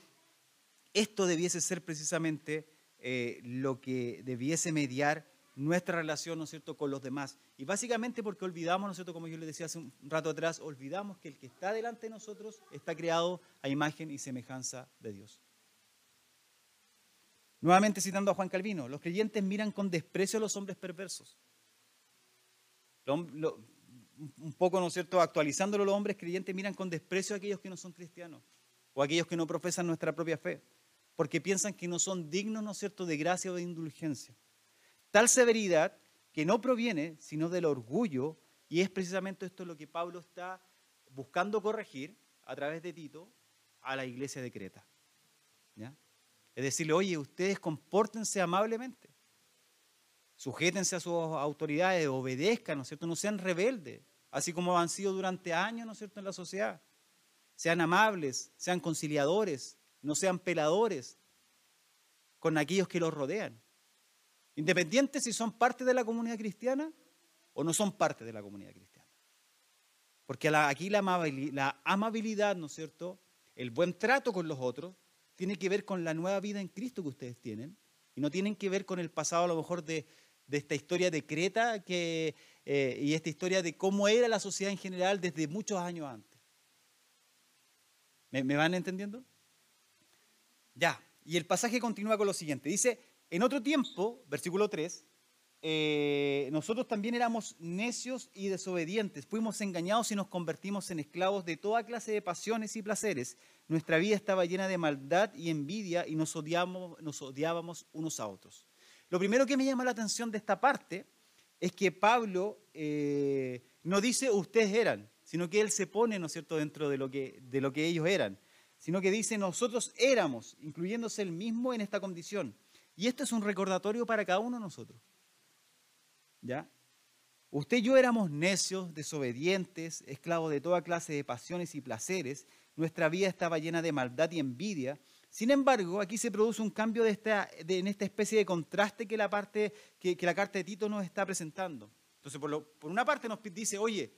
esto debiese ser precisamente eh, lo que debiese mediar nuestra relación, ¿no es cierto?, con los demás. Y básicamente porque olvidamos, ¿no es cierto?, como yo les decía hace un rato atrás, olvidamos que el que está delante de nosotros está creado a imagen y semejanza de Dios. Nuevamente citando a Juan Calvino, los creyentes miran con desprecio a los hombres perversos. un poco, ¿no es cierto?, actualizándolo, los hombres creyentes miran con desprecio a aquellos que no son cristianos o aquellos que no profesan nuestra propia fe, porque piensan que no son dignos, ¿no es cierto?, de gracia o de indulgencia. Tal severidad que no proviene sino del orgullo, y es precisamente esto lo que Pablo está buscando corregir a través de Tito a la iglesia de Creta. Es decirle, oye, ustedes compórtense amablemente, sujétense a sus autoridades, obedezcan, ¿no es cierto? No sean rebeldes, así como han sido durante años, ¿no es cierto?, en la sociedad. Sean amables, sean conciliadores, no sean peladores con aquellos que los rodean. Independiente si son parte de la comunidad cristiana o no son parte de la comunidad cristiana. Porque aquí la amabilidad, ¿no es cierto? El buen trato con los otros tiene que ver con la nueva vida en Cristo que ustedes tienen y no tienen que ver con el pasado a lo mejor de, esta historia de Creta que, eh, y esta historia de cómo era la sociedad en general desde muchos años antes. ¿Me, van entendiendo? Ya, y el pasaje continúa con lo siguiente. Dice, en otro tiempo, versículo 3, eh, nosotros también éramos necios y desobedientes, fuimos engañados y nos convertimos en esclavos de toda clase de pasiones y placeres. Nuestra vida estaba llena de maldad y envidia y nos, odiamos, nos odiábamos unos a otros. Lo primero que me llama la atención de esta parte es que Pablo eh, no dice ustedes eran, sino que él se pone, ¿no es cierto?, dentro de lo que, de lo que ellos eran, sino que dice nosotros éramos, incluyéndose el mismo en esta condición. Y esto es un recordatorio para cada uno de nosotros. ¿Ya? Usted y yo éramos necios, desobedientes, esclavos de toda clase de pasiones y placeres. Nuestra vida estaba llena de maldad y envidia. Sin embargo, aquí se produce un cambio de esta, en esta especie de contraste que la, parte, que, la carta de Tito nos está presentando. Entonces, por una parte nos dice, oye,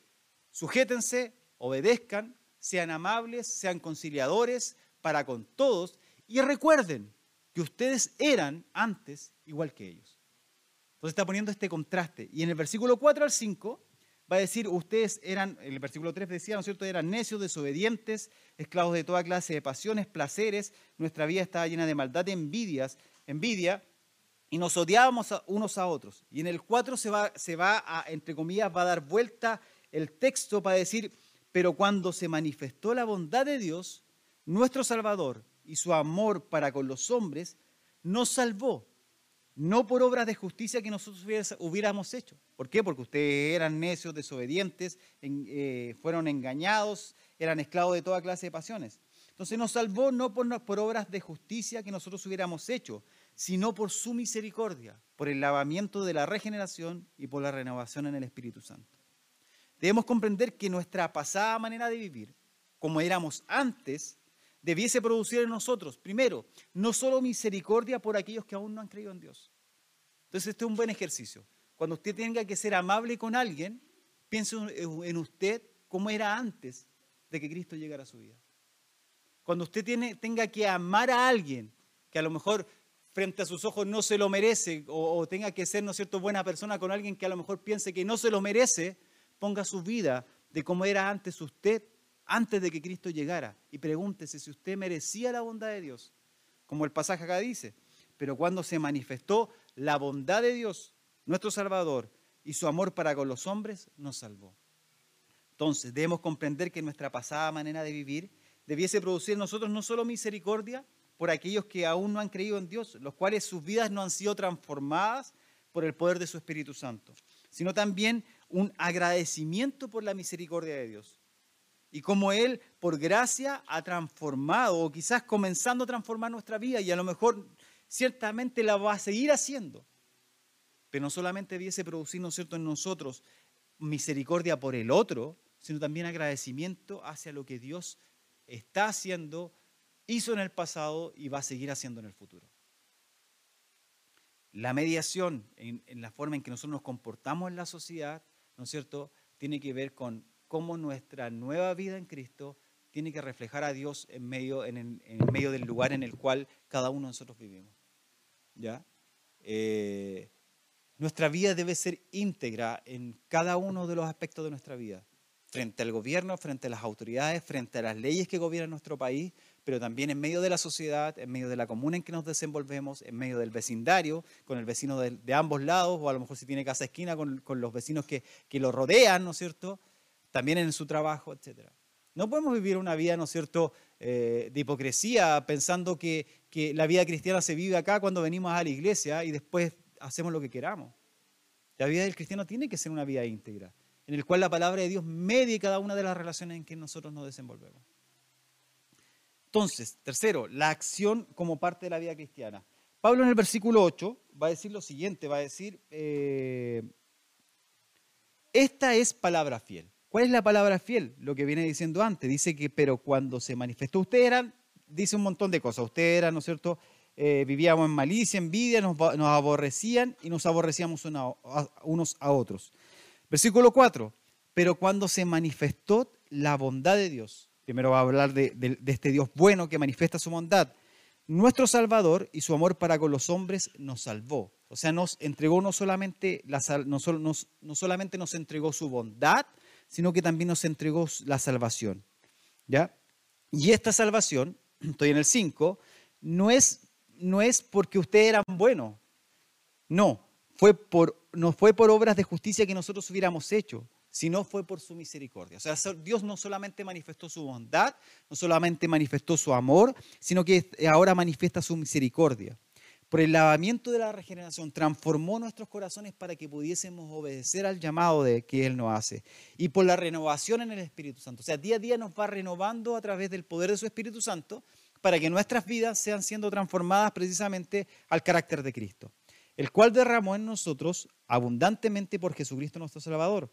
sujétense, obedezcan, sean amables, sean conciliadores para con todos y recuerden, que ustedes eran antes igual que ellos. Entonces está poniendo este contraste. Y en el versículo 4 al 5 va a decir, ustedes eran, en el versículo 3 decía, ¿no es cierto?, eran necios, desobedientes, esclavos de toda clase de pasiones, placeres, nuestra vida estaba llena de maldad, de envidias, envidia, y nos odiábamos unos a otros. Y en el 4 se va, se va a, entre comillas, va a dar vuelta el texto para decir, pero cuando se manifestó la bondad de Dios, nuestro Salvador, y su amor para con los hombres nos salvó, no por obras de justicia que nosotros hubiéramos hecho. ¿Por qué? Porque ustedes eran necios, desobedientes, eh, fueron engañados, eran esclavos de toda clase de pasiones. Entonces nos salvó no por, por obras de justicia que nosotros hubiéramos hecho, sino por su misericordia, por el lavamiento de la regeneración y por la renovación en el Espíritu Santo. Debemos comprender que nuestra pasada manera de vivir, como éramos antes, debiese producir en nosotros, primero, no solo misericordia por aquellos que aún no han creído en Dios. Entonces, este es un buen ejercicio. Cuando usted tenga que ser amable con alguien, piense en usted como era antes de que Cristo llegara a su vida. Cuando usted tiene, tenga que amar a alguien que a lo mejor frente a sus ojos no se lo merece o, o tenga que ser, ¿no es cierto?, buena persona con alguien que a lo mejor piense que no se lo merece, ponga su vida de cómo era antes usted antes de que Cristo llegara y pregúntese si usted merecía la bondad de Dios, como el pasaje acá dice. Pero cuando se manifestó la bondad de Dios, nuestro Salvador, y su amor para con los hombres, nos salvó. Entonces, debemos comprender que nuestra pasada manera de vivir debiese producir en nosotros no solo misericordia por aquellos que aún no han creído en Dios, los cuales sus vidas no han sido transformadas por el poder de su Espíritu Santo, sino también un agradecimiento por la misericordia de Dios y cómo Él, por gracia, ha transformado o quizás comenzando a transformar nuestra vida y a lo mejor ciertamente la va a seguir haciendo. Pero no solamente debiese producir, ¿no cierto?, en nosotros misericordia por el otro, sino también agradecimiento hacia lo que Dios está haciendo, hizo en el pasado y va a seguir haciendo en el futuro. La mediación en, en la forma en que nosotros nos comportamos en la sociedad, ¿no es cierto?, tiene que ver con cómo nuestra nueva vida en Cristo tiene que reflejar a Dios en medio, en el, medio del lugar en el cual cada uno de nosotros vivimos. ¿Ya? Eh, nuestra vida debe ser íntegra en cada uno de los aspectos de nuestra vida, frente al gobierno, frente a las autoridades, frente a las leyes que gobiernan nuestro país, pero también en medio de la sociedad, en medio de la comuna en que nos desenvolvemos, en medio del vecindario, con el vecino de, ambos lados, o a lo mejor si tiene casa esquina, con, con los vecinos que, que, lo rodean, ¿no es cierto? También en su trabajo, etc. No podemos vivir una vida, ¿no es cierto?, eh, de hipocresía, pensando que, que la vida cristiana se vive acá cuando venimos a la iglesia y después hacemos lo que queramos. La vida del cristiano tiene que ser una vida íntegra, en el cual la palabra de Dios medie cada una de las relaciones en que nosotros nos desenvolvemos. Entonces, tercero, la acción como parte de la vida cristiana. Pablo en el versículo 8 va a decir lo siguiente, va a decir, eh, esta es palabra fiel. ¿Cuál es la palabra fiel? Lo que viene diciendo antes, dice que, pero cuando se manifestó, ustedes eran, dice un montón de cosas, ustedes eran, ¿no es cierto?, eh, vivíamos en malicia, envidia, nos, nos, aborrecían y nos aborrecíamos unos a otros. Versículo 4, pero cuando se manifestó la bondad de Dios, primero va a hablar de, este Dios bueno que manifiesta su bondad, nuestro Salvador y su amor para con los hombres nos salvó. O sea, nos entregó no solamente, la, no, nos, no solamente nos entregó su bondad, sino que también nos entregó la salvación. ¿Ya? Y esta salvación, [clears throat] estoy en el 5, no es no es porque ustedes eran buenos. No, fue por, no fue por obras de justicia que nosotros hubiéramos hecho, sino fue por su misericordia. O sea, Dios no solamente manifestó su bondad, no solamente manifestó su amor, sino que ahora manifiesta su misericordia. Por el lavamiento de la regeneración transformó nuestros corazones para que pudiésemos obedecer al llamado de que Él nos hace. Y por la renovación en el Espíritu Santo. O sea, día a día nos va renovando a través del poder de su Espíritu Santo para que nuestras vidas sean siendo transformadas precisamente al carácter de Cristo, el cual derramó en nosotros abundantemente por Jesucristo nuestro Salvador,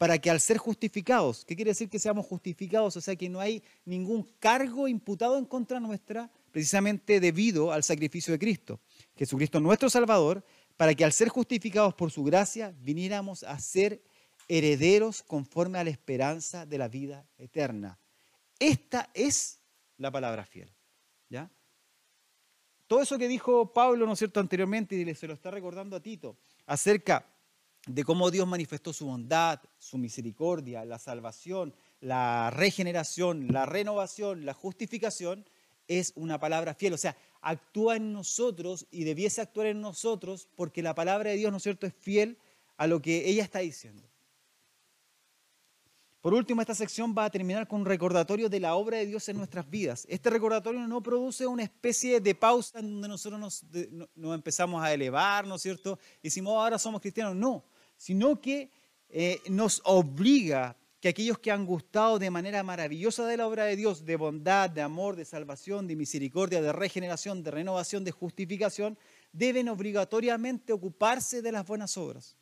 para que al ser justificados, ¿qué quiere decir que seamos justificados? O sea, que no hay ningún cargo imputado en contra nuestra, precisamente debido al sacrificio de Cristo, Jesucristo nuestro Salvador, para que al ser justificados por su gracia, viniéramos a ser herederos conforme a la esperanza de la vida eterna. Esta es la palabra fiel. ¿Ya? Todo eso que dijo Pablo, ¿no cierto?, anteriormente, y se lo está recordando a Tito, acerca de cómo Dios manifestó su bondad, su misericordia, la salvación, la regeneración, la renovación, la justificación, es una palabra fiel. O sea, actúa en nosotros y debiese actuar en nosotros porque la palabra de Dios, ¿no es cierto?, es fiel a lo que ella está diciendo. Por último, esta sección va a terminar con un recordatorio de la obra de Dios en nuestras vidas. Este recordatorio no produce una especie de pausa en donde nosotros nos, empezamos a elevar, ¿no es cierto? Y decimos, oh, ahora somos cristianos. No, sino que eh, nos obliga que aquellos que han gustado de manera maravillosa de la obra de Dios, de bondad, de amor, de salvación, de misericordia, de regeneración, de renovación, de justificación, deben obligatoriamente ocuparse de las buenas obras.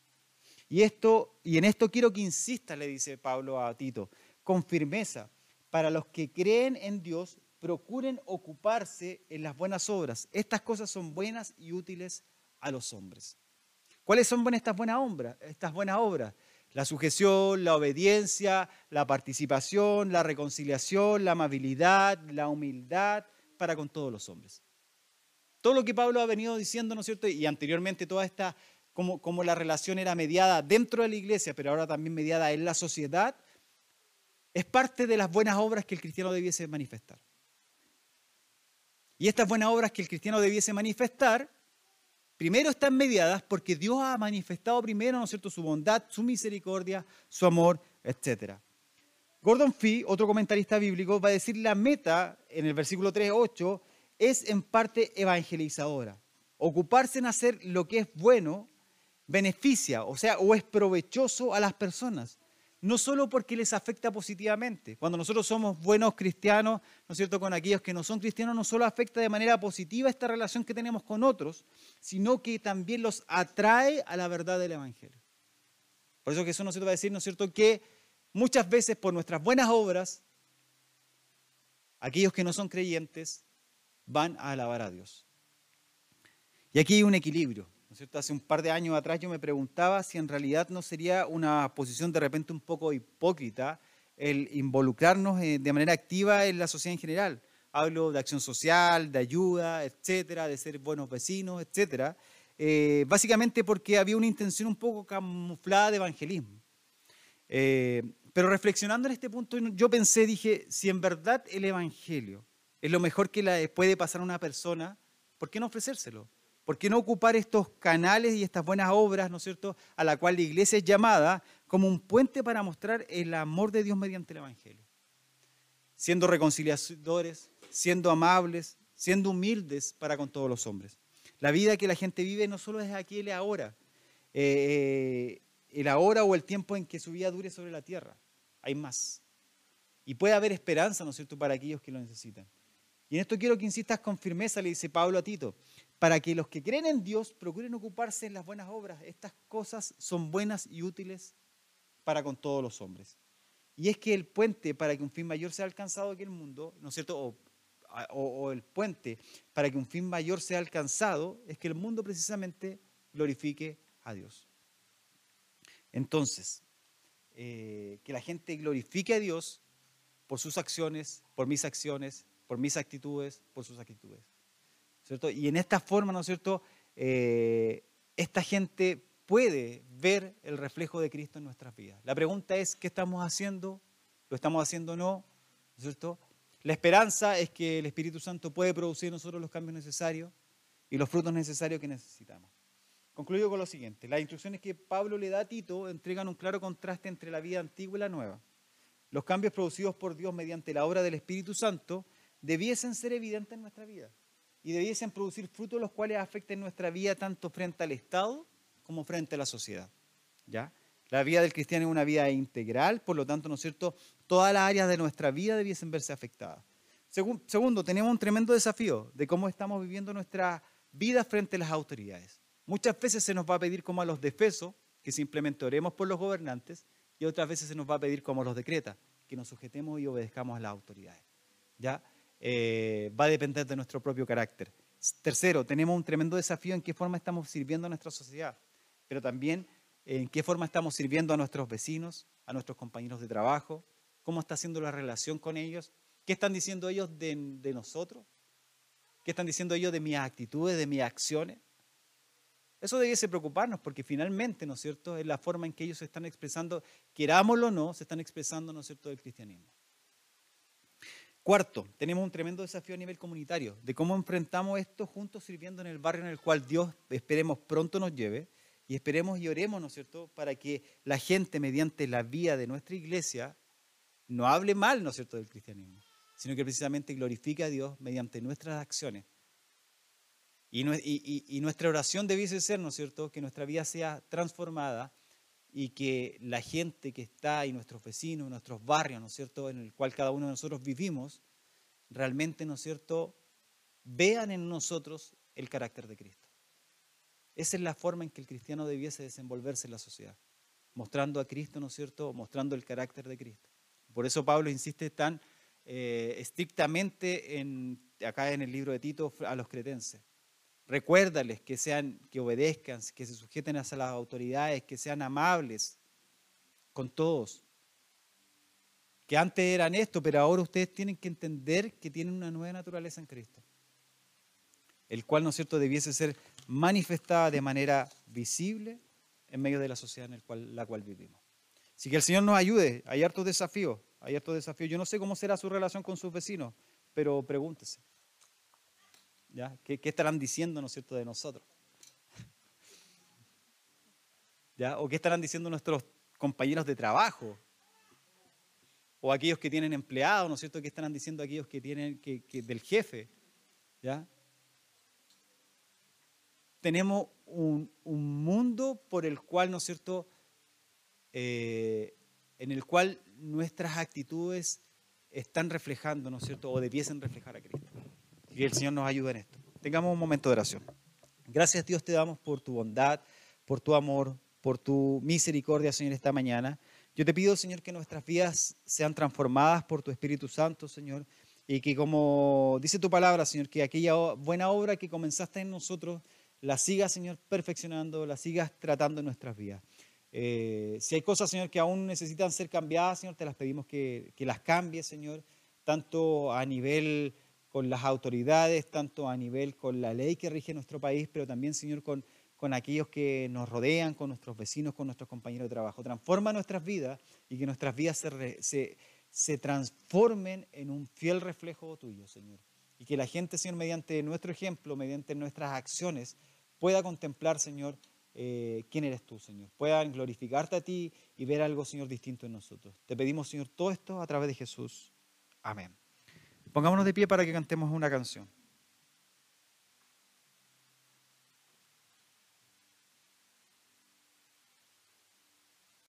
Y, esto, y en esto quiero que insista, le dice Pablo a Tito, con firmeza, para los que creen en Dios, procuren ocuparse en las buenas obras. Estas cosas son buenas y útiles a los hombres. ¿Cuáles son estas buenas obras? Estas buenas obras. La sujeción, la obediencia, la participación, la reconciliación, la amabilidad, la humildad para con todos los hombres. Todo lo que Pablo ha venido diciendo, ¿no es cierto? Y anteriormente toda esta como, la relación era mediada dentro de la iglesia, pero ahora también mediada en la sociedad, es parte de las buenas obras que el cristiano debiese manifestar. Y estas buenas obras que el cristiano debiese manifestar, primero están mediadas porque Dios ha manifestado primero, ¿no es cierto?, su bondad, su misericordia, su amor, etc. Gordon Fee, otro comentarista bíblico, va a decir la meta en el versículo 3.8 es en parte evangelizadora. Ocuparse en hacer lo que es bueno beneficia, o sea, o es provechoso a las personas. No solo porque les afecta positivamente. Cuando nosotros somos buenos cristianos, ¿no es cierto?, con aquellos que no son cristianos, no solo afecta de manera positiva esta relación que tenemos con otros, sino que también los atrae a la verdad del Evangelio. Por eso Jesús nos va a decir, ¿no es cierto?, que muchas veces por nuestras buenas obras, aquellos que no son creyentes van a alabar a Dios. Y aquí hay un equilibrio. Hace un par de años atrás yo me preguntaba si en realidad no sería una posición de repente un poco hipócrita el involucrarnos eh, de manera activa en la sociedad en general. Hablo de acción social, de ayuda, etcétera, de ser buenos vecinos, etcétera. Eh, básicamente porque había una intención un poco camuflada de evangelismo. Eh, pero reflexionando en este punto, yo pensé, dije, si en verdad el evangelio es lo mejor que le puede pasar a una persona, ¿por qué no ofrecérselo? ¿Por qué no ocupar estos canales y estas buenas obras, ¿no es cierto?, a la cual la iglesia es llamada como un puente para mostrar el amor de Dios mediante el Evangelio. Siendo reconciliadores, siendo amables, siendo humildes para con todos los hombres. La vida que la gente vive no solo es aquí y ahora, eh, el ahora o el tiempo en que su vida dure sobre la tierra. Hay más. Y puede haber esperanza, ¿no es cierto?, para aquellos que lo necesitan. Y en esto quiero que insistas con firmeza, le dice Pablo a Tito para que los que creen en Dios procuren ocuparse en las buenas obras. Estas cosas son buenas y útiles para con todos los hombres. Y es que el puente para que un fin mayor sea alcanzado aquí en el mundo, ¿no es cierto? O, el puente para que un fin mayor sea alcanzado es que el mundo precisamente glorifique a Dios. Entonces, eh, que la gente glorifique a Dios por sus acciones, por mis acciones, por mis actitudes, por sus actitudes. Y en esta forma, ¿no es cierto?, eh, esta gente puede ver el reflejo de Cristo en nuestras vidas. La pregunta es, ¿qué estamos haciendo? ¿Lo estamos haciendo o no? ¿No es? La esperanza es que el Espíritu Santo puede producir en nosotros los cambios necesarios y los frutos necesarios que necesitamos. Concluyo con lo siguiente. Las instrucciones que Pablo le da a Tito entregan un claro contraste entre la vida antigua y la nueva. Los cambios producidos por Dios mediante la obra del Espíritu Santo debiesen ser evidentes en nuestra vida y debiesen producir frutos los cuales afecten nuestra vida tanto frente al Estado como frente a la sociedad. ¿Ya? La vida del cristiano es una vida integral, por lo tanto, ¿no es cierto? Todas las áreas de nuestra vida debiesen verse afectadas. Segundo, tenemos un tremendo desafío de cómo estamos viviendo nuestra vida frente a las autoridades. Muchas veces se nos va a pedir como a los defesos, que simplemente oremos por los gobernantes, y otras veces se nos va a pedir como a los decretas, que nos sujetemos y obedezcamos a las autoridades. ¿Ya? Eh, va a depender de nuestro propio carácter. Tercero, tenemos un tremendo desafío en qué forma estamos sirviendo a nuestra sociedad, pero también en qué forma estamos sirviendo a nuestros vecinos, a nuestros compañeros de trabajo, cómo está siendo la relación con ellos, qué están diciendo ellos de, de nosotros, qué están diciendo ellos de mis actitudes, de mis acciones. Eso debiese preocuparnos porque finalmente, ¿no es cierto?, es la forma en que ellos se están expresando, querámoslo o no, se están expresando, ¿no es cierto?, del cristianismo. Cuarto, tenemos un tremendo desafío a nivel comunitario, de cómo enfrentamos esto juntos sirviendo en el barrio en el cual Dios esperemos pronto nos lleve y esperemos y oremos, ¿no es cierto?, para que la gente mediante la vía de nuestra iglesia no hable mal, ¿no es cierto?, del cristianismo, sino que precisamente glorifique a Dios mediante nuestras acciones. Y, y nuestra oración debiese ser, ¿no es cierto?, que nuestra vida sea transformada y que la gente que está y nuestros vecinos, nuestros barrios, ¿no es cierto?, en el cual cada uno de nosotros vivimos, realmente, ¿no es cierto?, vean en nosotros el carácter de Cristo. Esa es la forma en que el cristiano debiese desenvolverse en la sociedad, mostrando a Cristo, ¿no es cierto?, mostrando el carácter de Cristo. Por eso Pablo insiste tan eh, estrictamente en, acá en el libro de Tito a los cretenses. Recuérdales que sean, que obedezcan, que se sujeten a las autoridades, que sean amables con todos. Que antes eran esto, pero ahora ustedes tienen que entender que tienen una nueva naturaleza en Cristo. El cual, ¿no es cierto?, debiese ser manifestada de manera visible en medio de la sociedad en cual, la cual vivimos. Así que el Señor nos ayude. Hay hartos desafíos, hay hartos desafíos. Yo no sé cómo será su relación con sus vecinos, pero pregúntese. ¿Qué, estarán diciendo, ¿no cierto?, de nosotros. ¿O qué estarán diciendo nuestros compañeros de trabajo? O aquellos que tienen empleados, ¿no es cierto?, ¿qué estarán diciendo aquellos que tienen, del jefe. Tenemos un, mundo por el cual, ¿no es cierto?, eh, en el cual nuestras actitudes están reflejando, ¿no es cierto?, o debiesen reflejar a Cristo que el Señor nos ayude en esto. Tengamos un momento de oración. Gracias Dios te damos por tu bondad, por tu amor, por tu misericordia, Señor, esta mañana. Yo te pido, Señor, que nuestras vidas sean transformadas por tu Espíritu Santo, Señor, y que como dice tu palabra, Señor, que aquella buena obra que comenzaste en nosotros, la sigas, Señor, perfeccionando, la sigas tratando en nuestras vidas. Eh, si hay cosas, Señor, que aún necesitan ser cambiadas, Señor, te las pedimos que, que las cambies, Señor, tanto a nivel con las autoridades, tanto a nivel con la ley que rige nuestro país, pero también, Señor, con, con aquellos que nos rodean, con nuestros vecinos, con nuestros compañeros de trabajo. Transforma nuestras vidas y que nuestras vidas se, se, se transformen en un fiel reflejo tuyo, Señor. Y que la gente, Señor, mediante nuestro ejemplo, mediante nuestras acciones, pueda contemplar, Señor, eh, quién eres tú, Señor. Puedan glorificarte a ti y ver algo, Señor, distinto en nosotros. Te pedimos, Señor, todo esto a través de Jesús. Amén. Pongámonos de pie para que cantemos una canción.